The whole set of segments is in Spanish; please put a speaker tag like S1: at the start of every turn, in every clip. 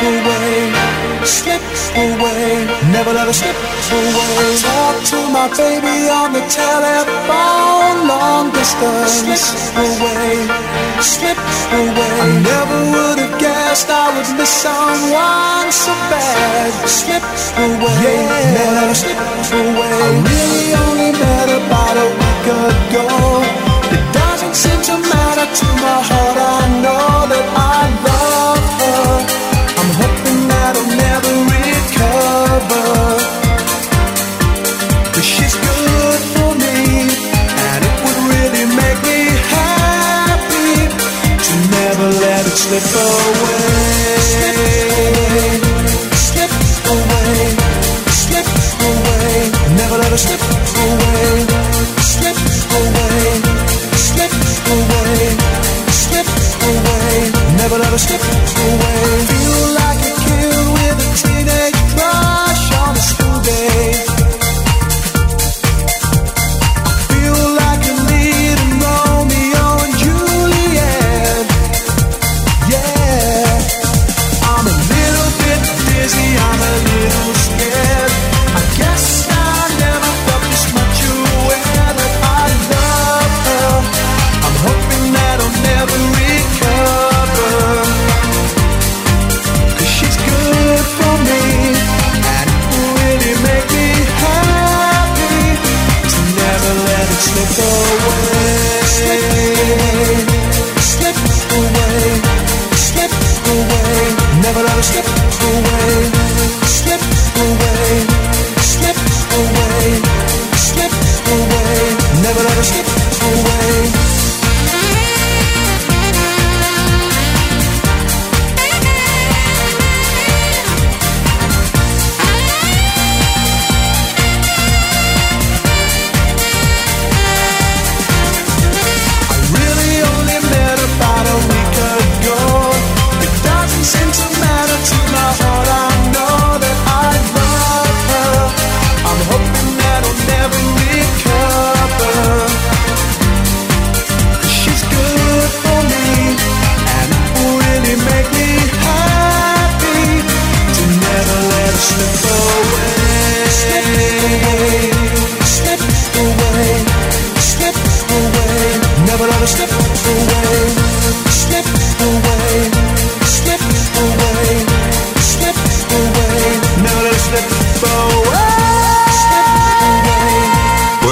S1: away, slip away, never let her slip away. I Talk to my baby on the telephone, long distance. Slip away, slip away. I never would have guessed I would miss someone so bad. Slip away, yeah. never let her slip away. I really only met about a week ago It doesn't seem to matter to my heart. I know that I love let it slip away. Slip away, slip away, never let it slip away. Slip away slip away, slip away, never let her slip away.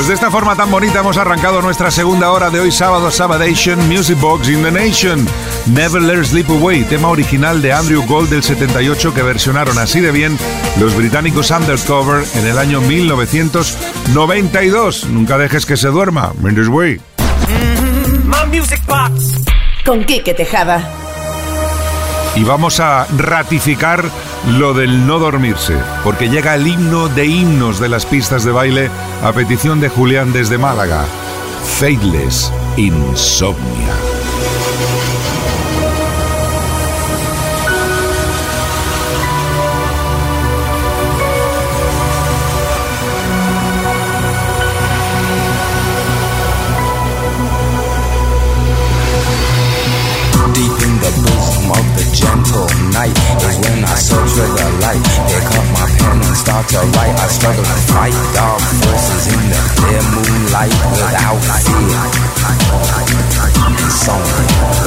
S2: Pues de esta forma tan bonita hemos arrancado nuestra segunda hora de hoy sábado Sabadation Music Box in the Nation. Never Let Her Sleep Away, tema original de Andrew Gold del 78 que versionaron así de bien los británicos Undercover en el año 1992. Nunca dejes que se duerma. Mendes Way.
S3: My music box.
S4: Con Quique Tejada.
S2: Y vamos a ratificar lo del no dormirse, porque llega el himno de himnos de las pistas de baile a petición de Julián desde Málaga. Faithless Insomnia.
S5: The light. Pick up my pen and start to write. I struggle to fight dark forces in the clear moonlight without fear. Insomnia.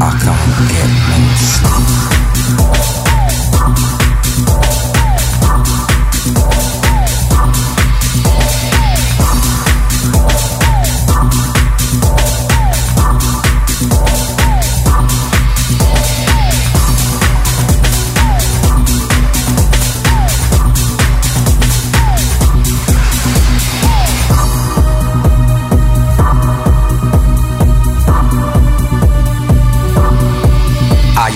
S5: I can't get no sleep.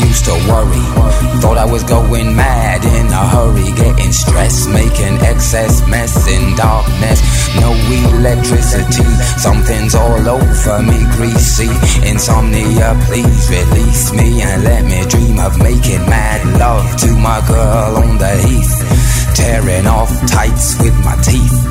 S5: Used to worry Thought I was going mad in a hurry, getting stressed, making excess mess in darkness. No electricity, something's all over me, greasy. Insomnia, please release me and let me dream of making mad love to my girl on the heath. Tearing off tights with my teeth,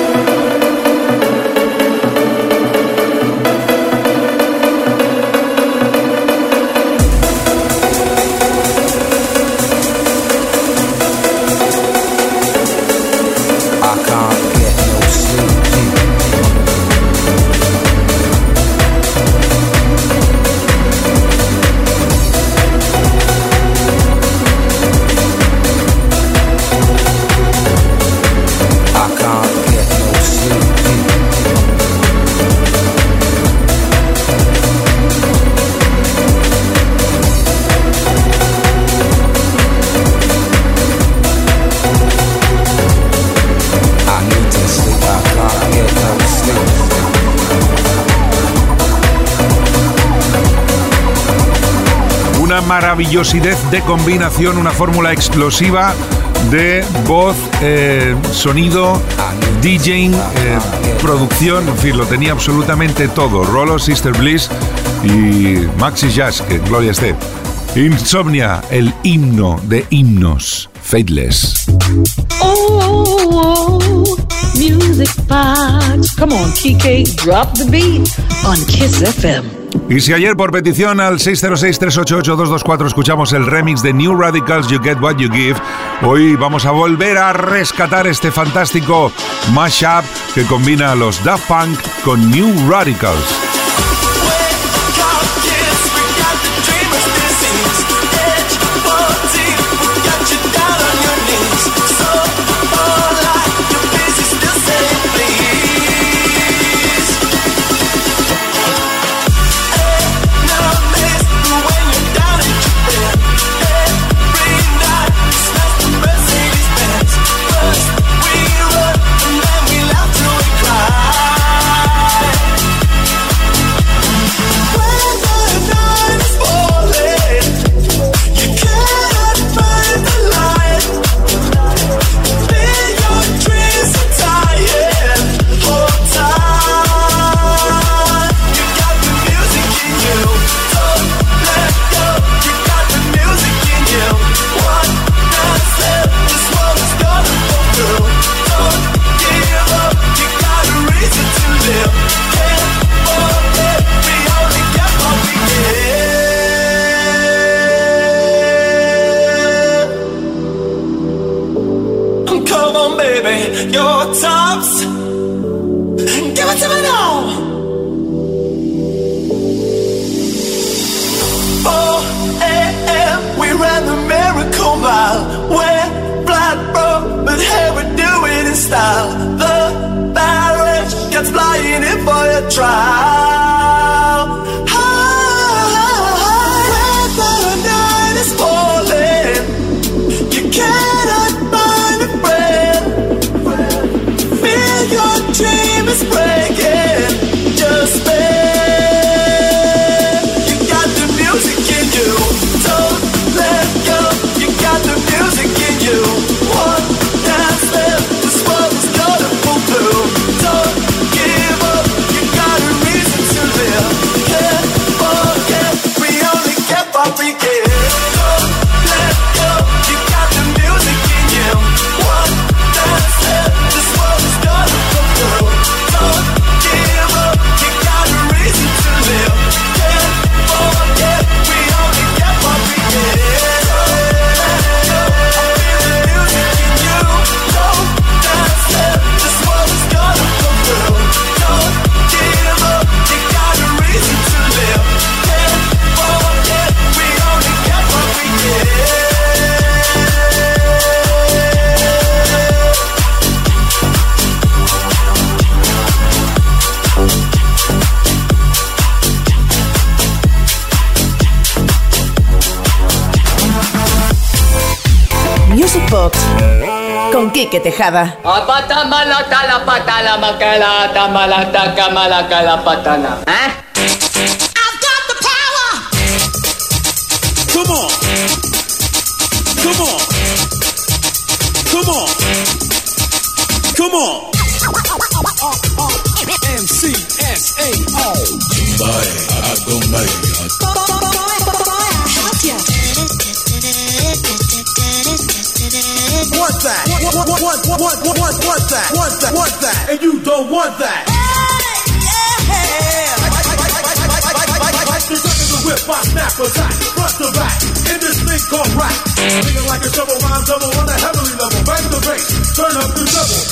S3: Maravillosidad de combinación, una fórmula explosiva de voz, eh, sonido, DJing, eh, producción, en fin, lo tenía absolutamente todo. Rolo, Sister Bliss y Maxi Jazz, que gloria esté. Insomnia, el himno de himnos, Fateless.
S6: Oh, music box. Come on, Kike, drop the beat on Kiss FM.
S3: Y si ayer por petición al 606-388-224 escuchamos el remix de New Radicals You Get What You Give, hoy vamos a volver a rescatar este fantástico mashup que combina a los Daft Punk con New Radicals.
S4: Quique Tejada.
S7: Apata
S8: that? Want that? Want that? And you don't want that? Like the gun of the whip, I snap attack, front to back, in this thing called rap. Thinking like a shovel rhyme double on a heavenly level. Bang the bass, turn up the double.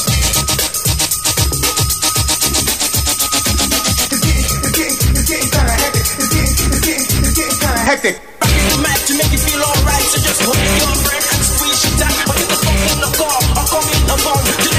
S8: It's getting, it's getting, it's getting kinda hectic. It's getting, it's getting, it's getting kinda hectic.
S9: Mac to make you feel alright, so just hold your friend and squeeze your tight. But if it's smoke in the car, or call me the phone.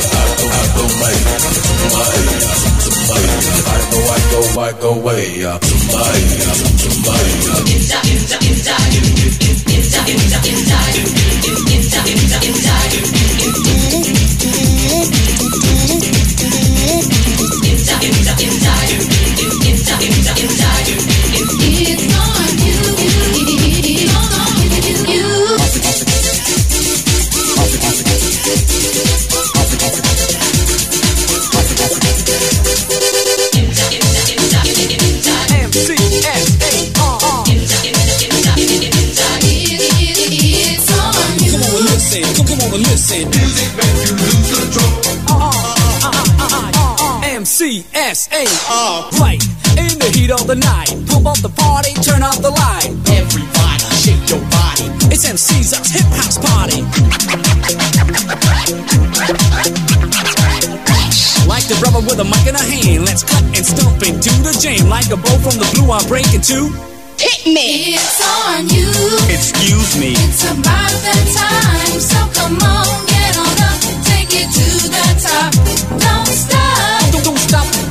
S8: Maya, Maya, Maya. I go,
S10: I go, I go way up to
S8: Maya, to Maya. Inside, inside, inside, inside, inside, inside, inside, inside, inside. Inside, inside, inside. M-C-S-A-R, right. In the heat of the night, pump up the party, turn up the light. Everybody, shake your body. It's MC's us hip house party. Like the brother with a mic in a hand, let's cut and stomp into the jam. Like a bow from the blue, I'm breaking two.
S11: Hit me. It's on you.
S8: Excuse me.
S11: It's about that time. So come on, get on up. Take it to the top. Don't stop.
S8: Don't, don't stop.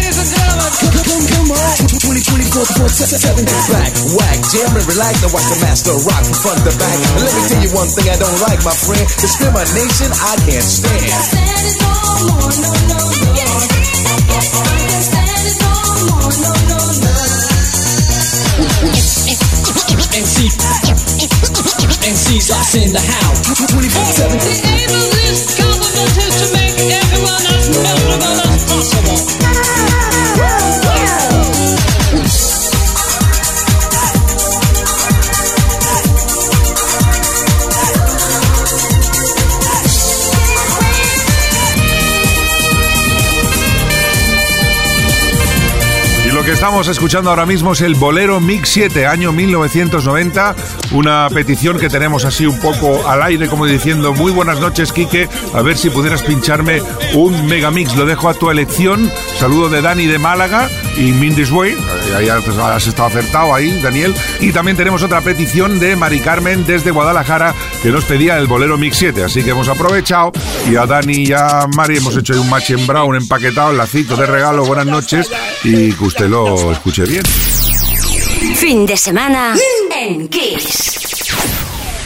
S9: Come, come, come on. 20, 24 7. Back, whack, jam and relax. Now watch the master rock from front to back. And let me tell you one thing I don't like, my friend. Discrimination, I can't stand.
S8: MC's us in the house.
S9: 24 7.
S2: Estamos escuchando ahora mismo es el Bolero Mix 7, año 1990. Una petición que tenemos así un poco al aire, como diciendo, muy buenas noches, Quique. A ver si pudieras pincharme un megamix. Lo dejo a tu elección. Saludo de Dani de Málaga y Mindy's Way. Ahí has estado acertado ahí, Daniel. Y también tenemos otra petición de Mari Carmen desde Guadalajara que nos pedía el Bolero Mix 7. Así que hemos aprovechado y a Dani y a Mari hemos hecho un match en brown empaquetado, lacito de regalo. Buenas noches y que usted lo escuche bien.
S12: Fin de semana en Kiss.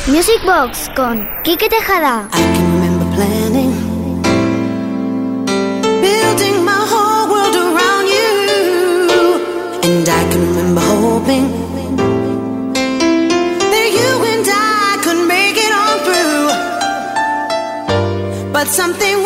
S13: Music Box con Quique Tejada.
S4: I can
S13: planning, building my whole world around you. And I can remember hoping that you and I could make it on through. But something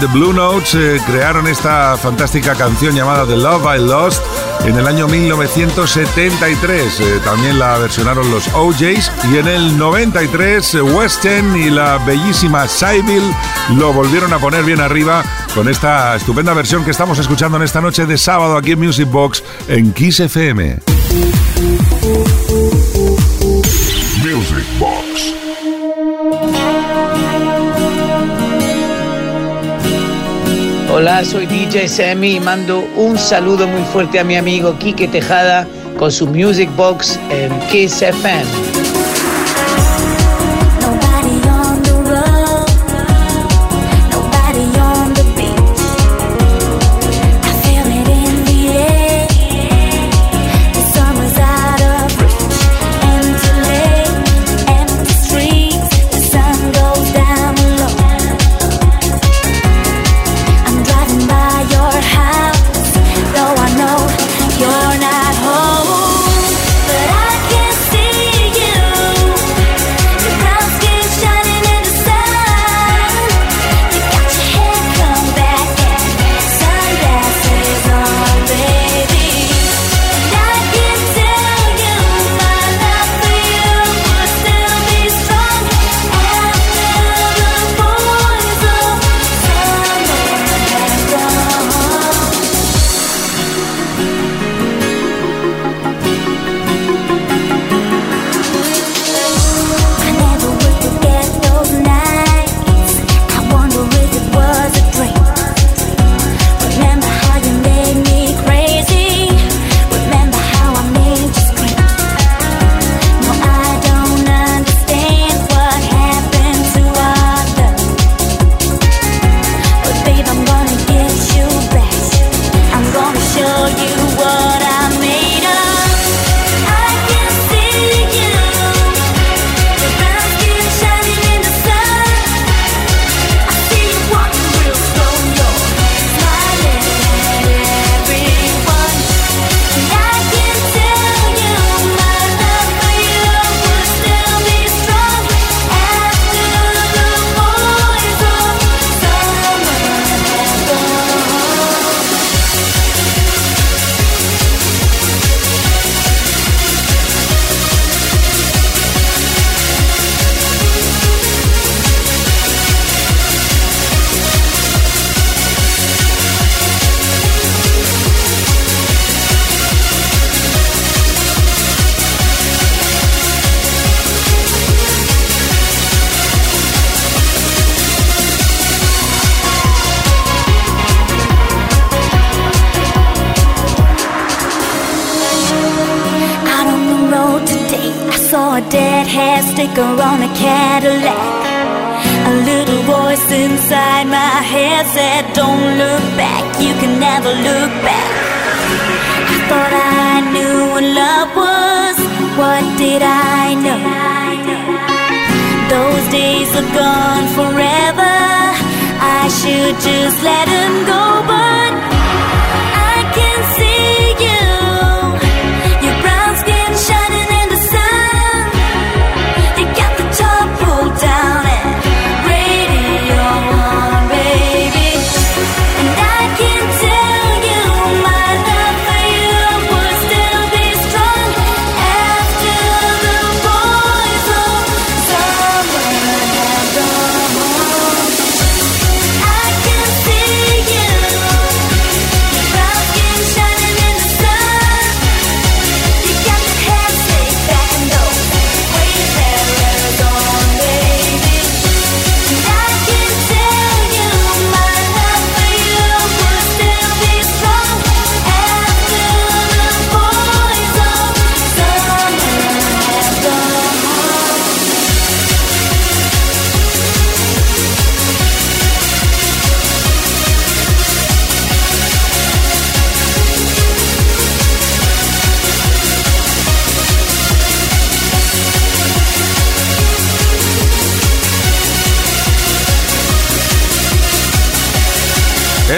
S2: the Blue Notes eh, crearon esta fantástica canción llamada The Love I Lost en el año 1973. Eh, también la versionaron los OJs y en el 93 eh, West End y la bellísima Sybil lo volvieron a poner bien arriba con esta estupenda versión que estamos escuchando en esta noche de sábado aquí en Music Box en Kiss FM.
S14: Hola, soy DJ Sammy y mando un saludo muy fuerte a mi amigo Quique Tejada con su Music Box en Kiss FM.
S4: Just let him go,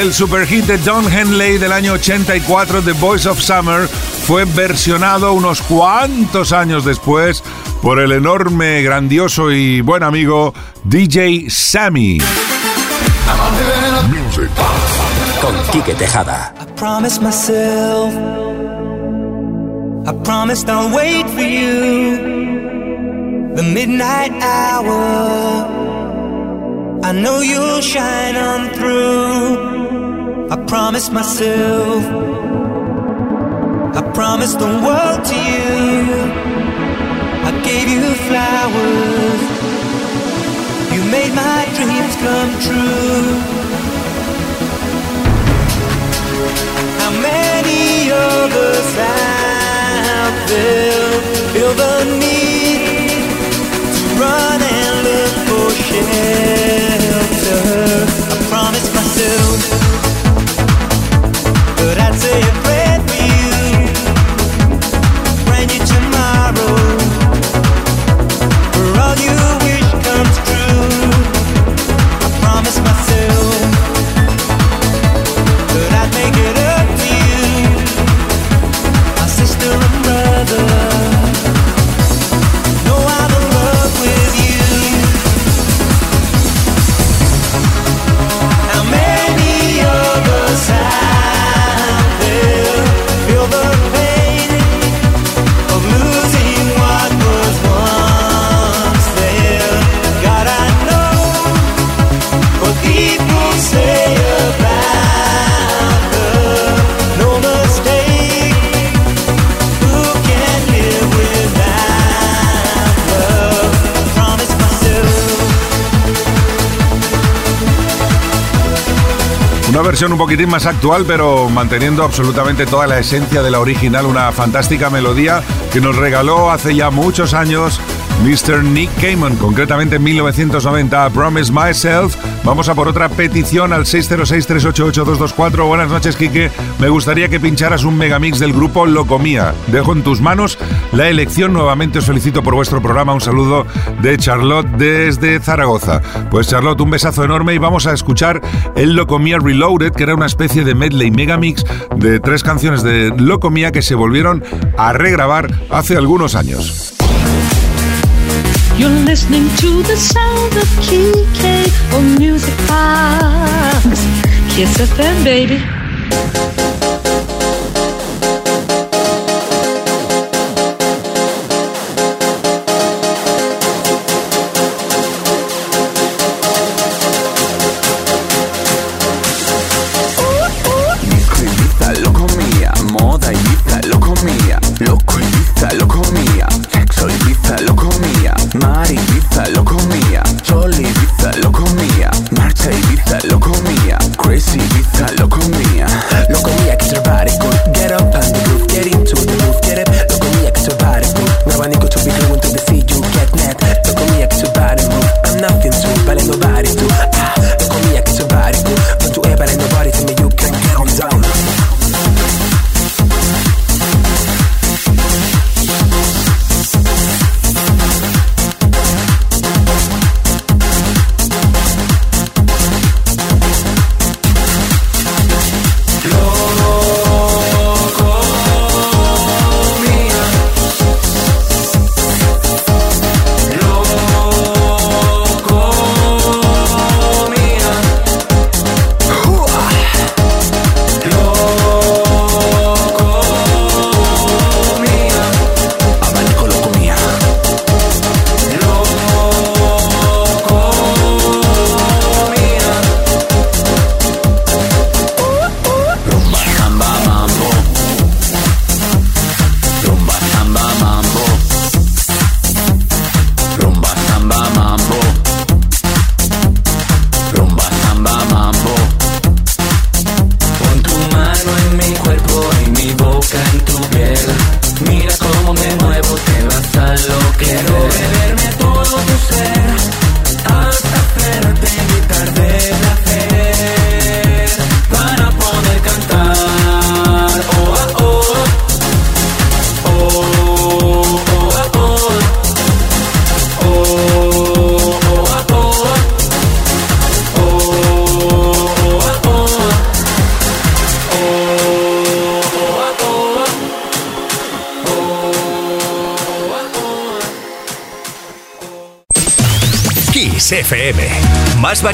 S2: El superhit de Don Henley del año 84, The Voice of Summer, fue versionado unos cuantos años después por el enorme, grandioso y buen amigo DJ Sammy.
S15: Music con Quique Tejada.
S16: I promised myself, I promised I'll wait for you. The midnight hour, I know you'll shine on through. I promised myself, I promised the world to you. I gave you flowers, you made my dreams come true. How many of us out there feel the need to run and look for shelter?
S2: Una versión un poquitín más actual, pero manteniendo absolutamente toda la esencia de la original, una fantástica melodía que nos regaló hace ya muchos años Mr. Nick Cayman, concretamente en 1990, Promise Myself. Vamos a por otra petición al 606-388-224. Buenas noches, Quique. Me gustaría que pincharas un megamix del grupo Locomía. Dejo en tus manos la elección. Nuevamente os felicito por vuestro programa. Un saludo de Charlotte desde Zaragoza. Pues Charlotte, un besazo enorme y vamos a escuchar el Locomía Reloaded, que era una especie de medley megamix de tres canciones de Locomía que se volvieron a regrabar hace algunos años.
S17: You're listening to the sound of Kike on Music Box. Kiss FM, baby.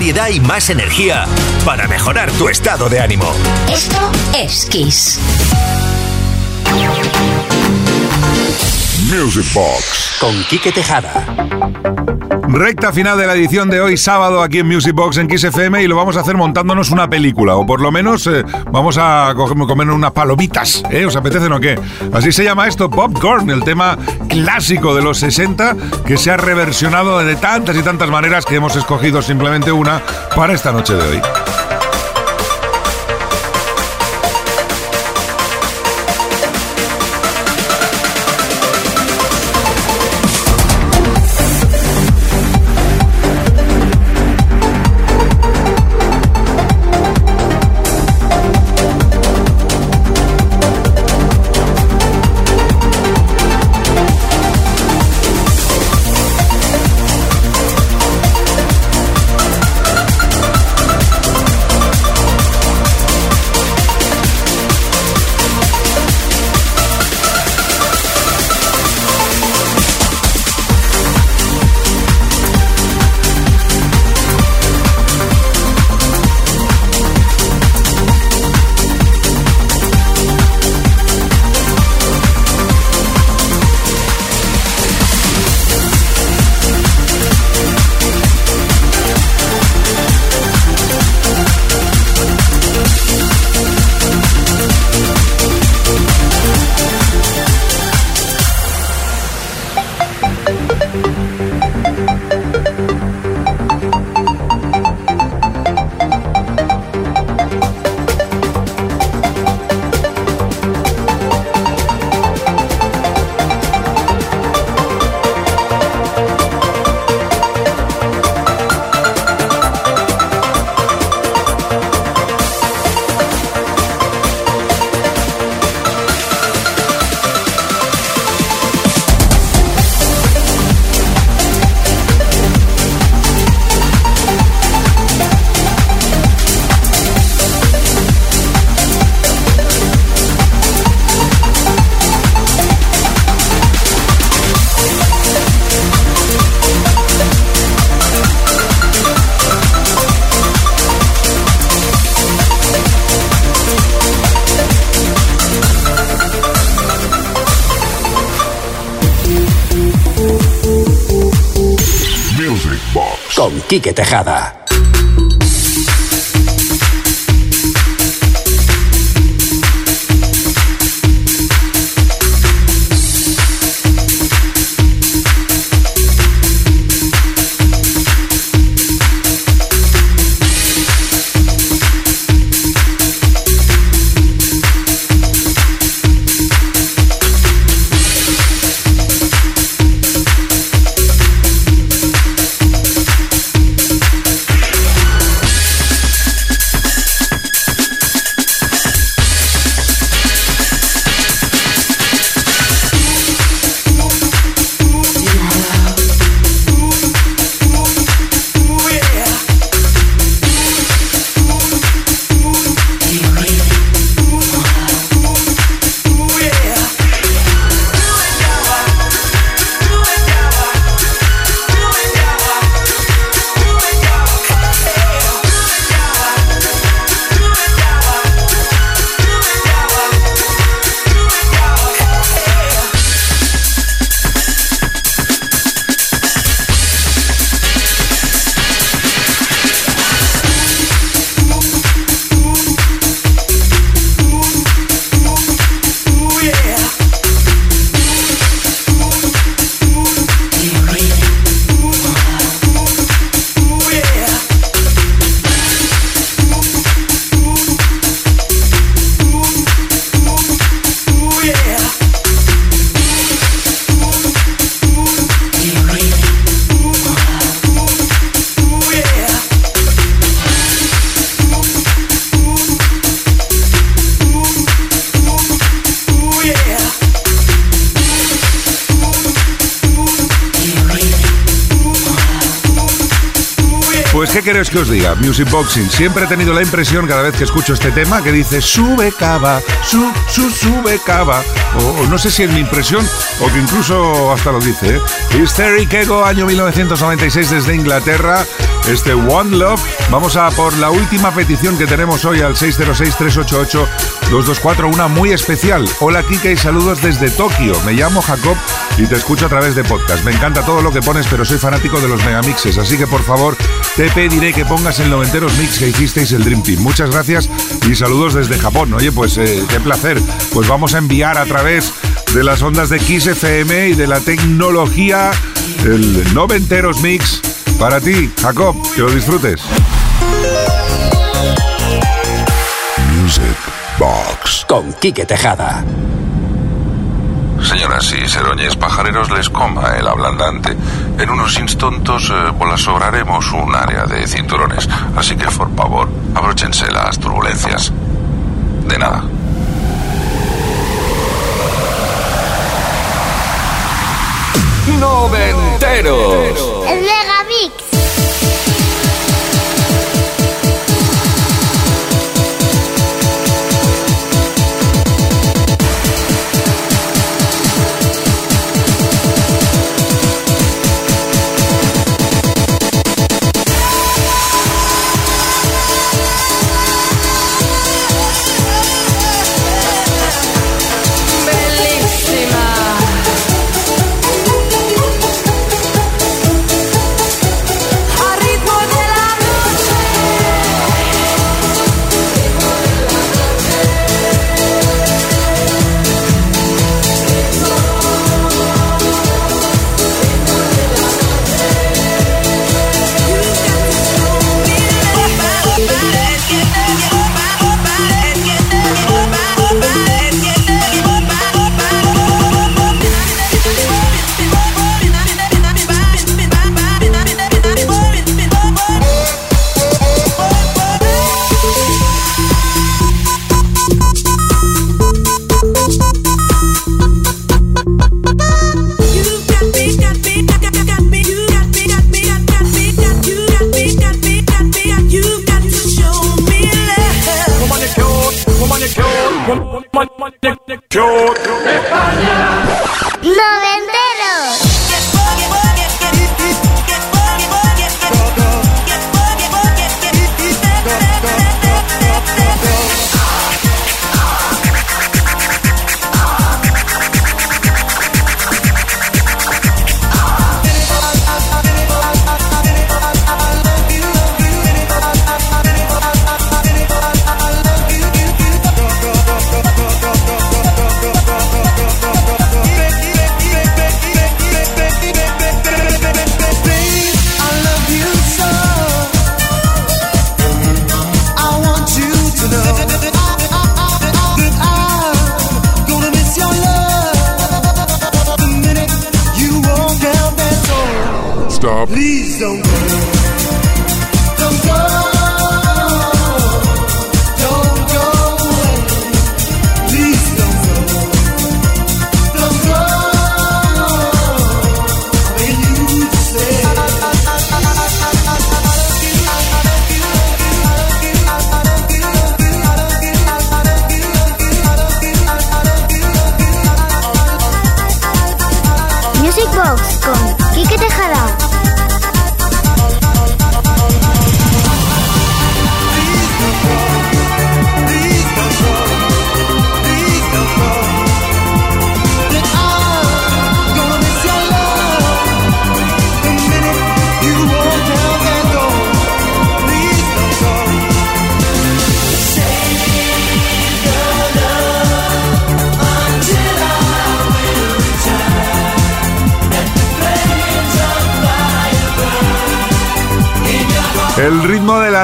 S15: Y más energía para mejorar tu estado de ánimo.
S12: Esto es Kiss.
S18: Music Box
S15: con Quique Tejada.
S2: Recta final de la edición de hoy sábado aquí en Music Box en Kiss FM y lo vamos a hacer montándonos una película o por lo menos eh, vamos a coger, comer unas palomitas, ¿eh? ¿Os apetecen o qué? Así se llama esto, Popcorn, el tema clásico de los 60 que se ha reversionado de tantas y tantas maneras que hemos escogido simplemente una para esta noche de hoy.
S15: Quique Tejada.
S2: Os diga? Music Boxing. Siempre he tenido la impresión, cada vez que escucho este tema, que dice sube cava, su, su, sube cava. O, no sé si es mi impresión o que incluso hasta lo dice. ¿eh? Hysteric Ego, año 1996 desde Inglaterra. Este One Love. Vamos a por la última petición que tenemos hoy al 606-388-224, una muy especial. Hola Kike y saludos desde Tokio. Me llamo Jacob y te escucho a través de podcast. Me encanta todo lo que pones, pero soy fanático de los megamixes, así que por favor te pediré que pongas el noventeros mix que hicisteis el Dream Team. Muchas gracias y saludos desde Japón. Oye, pues eh, qué placer. Pues vamos a enviar a través de las ondas de Kiss FM y de la tecnología el noventeros mix para ti, Jacob. Que lo disfrutes.
S18: Music Box.
S9: Con Quique Tejada.
S19: Señoras y seroñes pajareros les coma el ablandante. En unos instantos eh, volasobraremos un área de cinturones, así que por favor, abróchense las turbulencias. De nada.
S9: Noventeros.
S20: El Megamix.
S1: A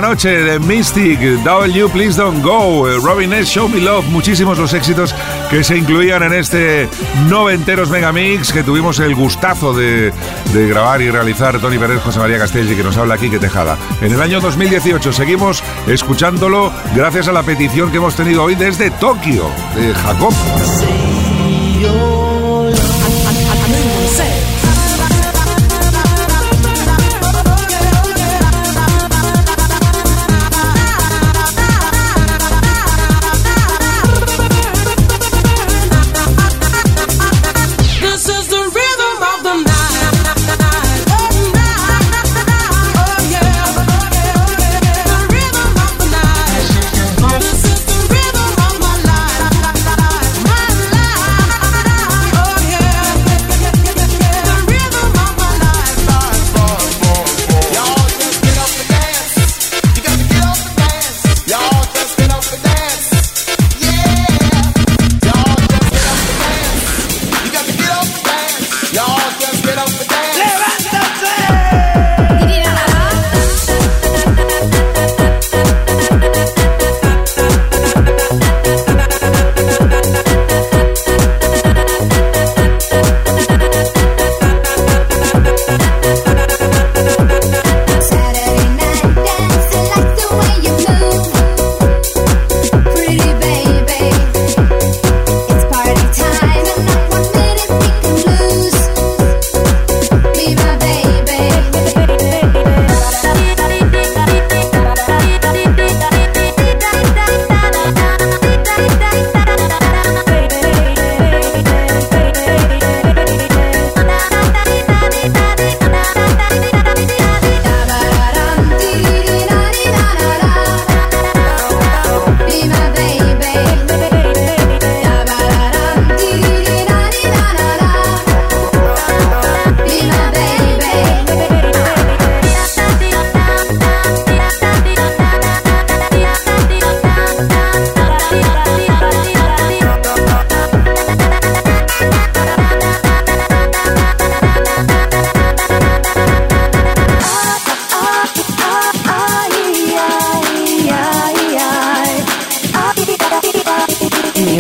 S2: noche de Mystic, W Please Don't Go, eh, Robin S. Show Me Love, muchísimos los éxitos que se incluían en este noventeros megamix que tuvimos el gustazo de, grabar y realizar Tony Pérez, José María Castelli, que nos habla aquí, que Tejada. En el año 2018 seguimos escuchándolo gracias a la petición que hemos tenido hoy desde Tokio, de Jacob.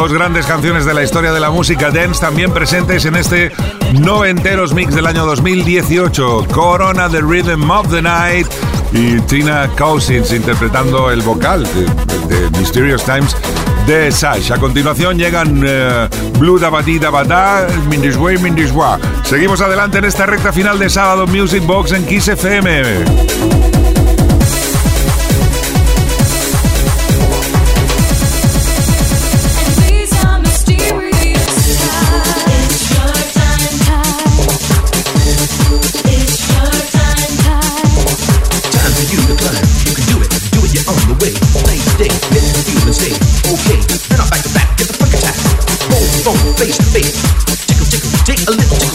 S2: Dos grandes canciones de la historia de la música dance también presentes en este noventeros mix del año 2018. Corona, The Rhythm of the Night y Tina Cousins interpretando el vocal de, Mysterious Times de Sash. A continuación llegan uh, Blue Dabadi Dabada, Mindisway Mindiswa. Seguimos adelante en esta recta final de sábado Music Box en Kiss FM.
S21: Face to face. Tickle, tickle, take a little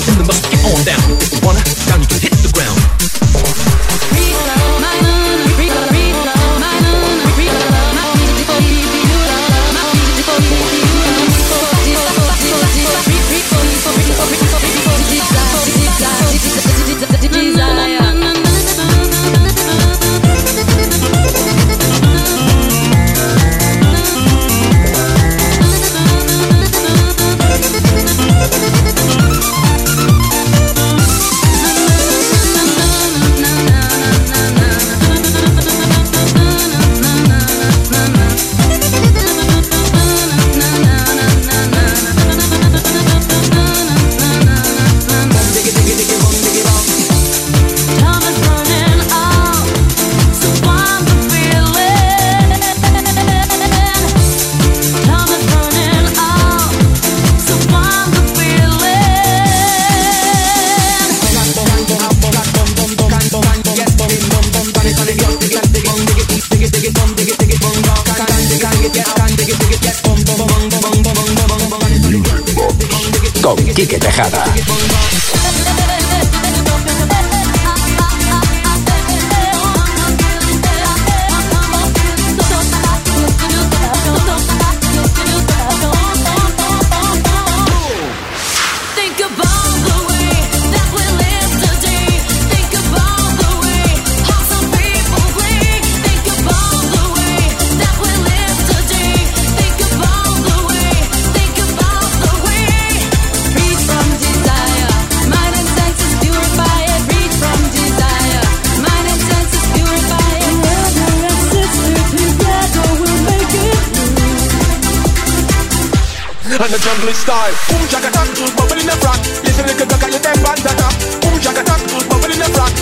S3: jungle style. Boom, jack attack, bubble in the front. Listen, little cock, you take bad attack. Boom, jack attack, bubble in the front.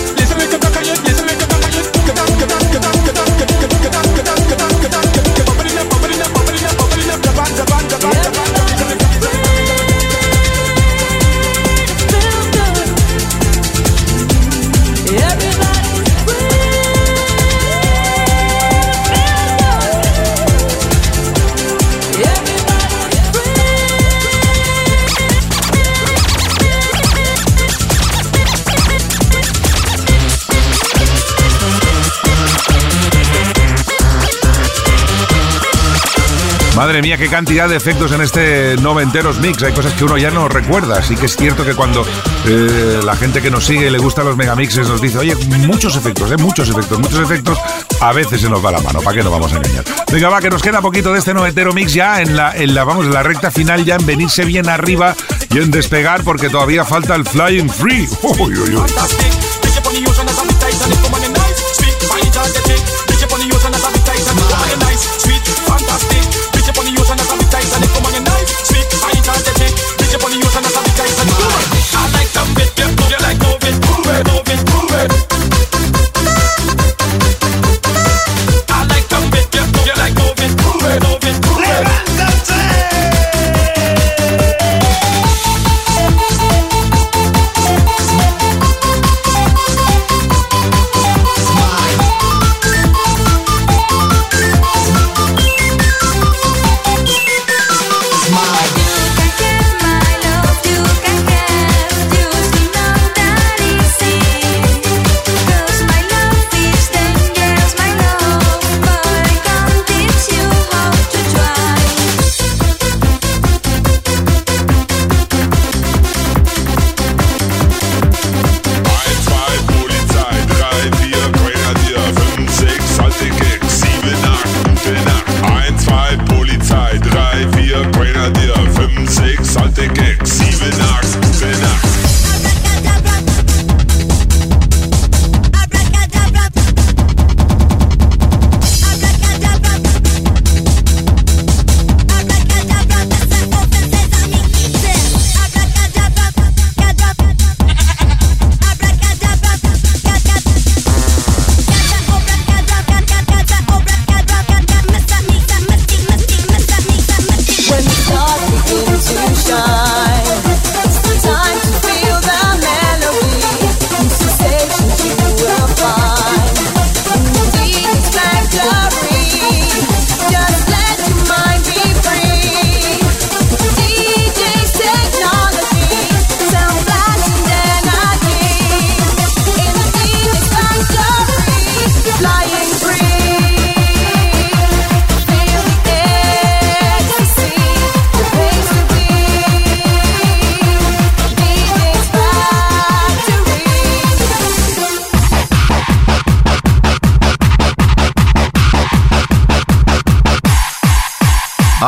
S2: Madre mía, qué cantidad de efectos en este noventeros mix. Hay cosas que uno ya no recuerda. Así que es cierto que cuando eh, la gente que nos sigue y le gustan los megamixes nos dice, oye, muchos efectos, eh, muchos efectos, muchos efectos, a veces se nos va la mano. ¿Para qué nos vamos a engañar? Venga, va, que nos queda poquito de este noventero mix ya en la, en la, vamos, en la recta final, ya en venirse bien arriba y en despegar, porque todavía falta el Flying Free.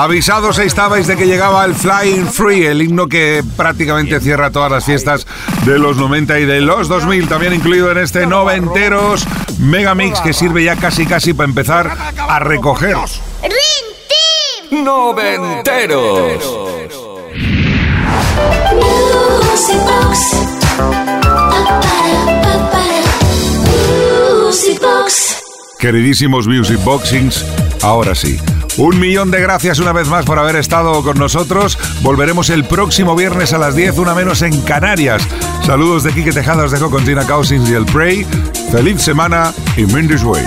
S2: Avisados estabais de que llegaba el Flying Free, el himno que prácticamente cierra todas las fiestas de los 90 y de los 2000, también incluido en este noventeros Megamix que sirve ya casi casi para empezar a recoger.
S20: Noventeros.
S2: Queridísimos Music Boxings, ahora sí. Un millón de gracias una vez más por haber estado con nosotros. Volveremos el próximo viernes a las 10, una menos en Canarias. Saludos de Quique Tejada, os dejo con Cousins y el Prey. Feliz semana y Mindy's Way.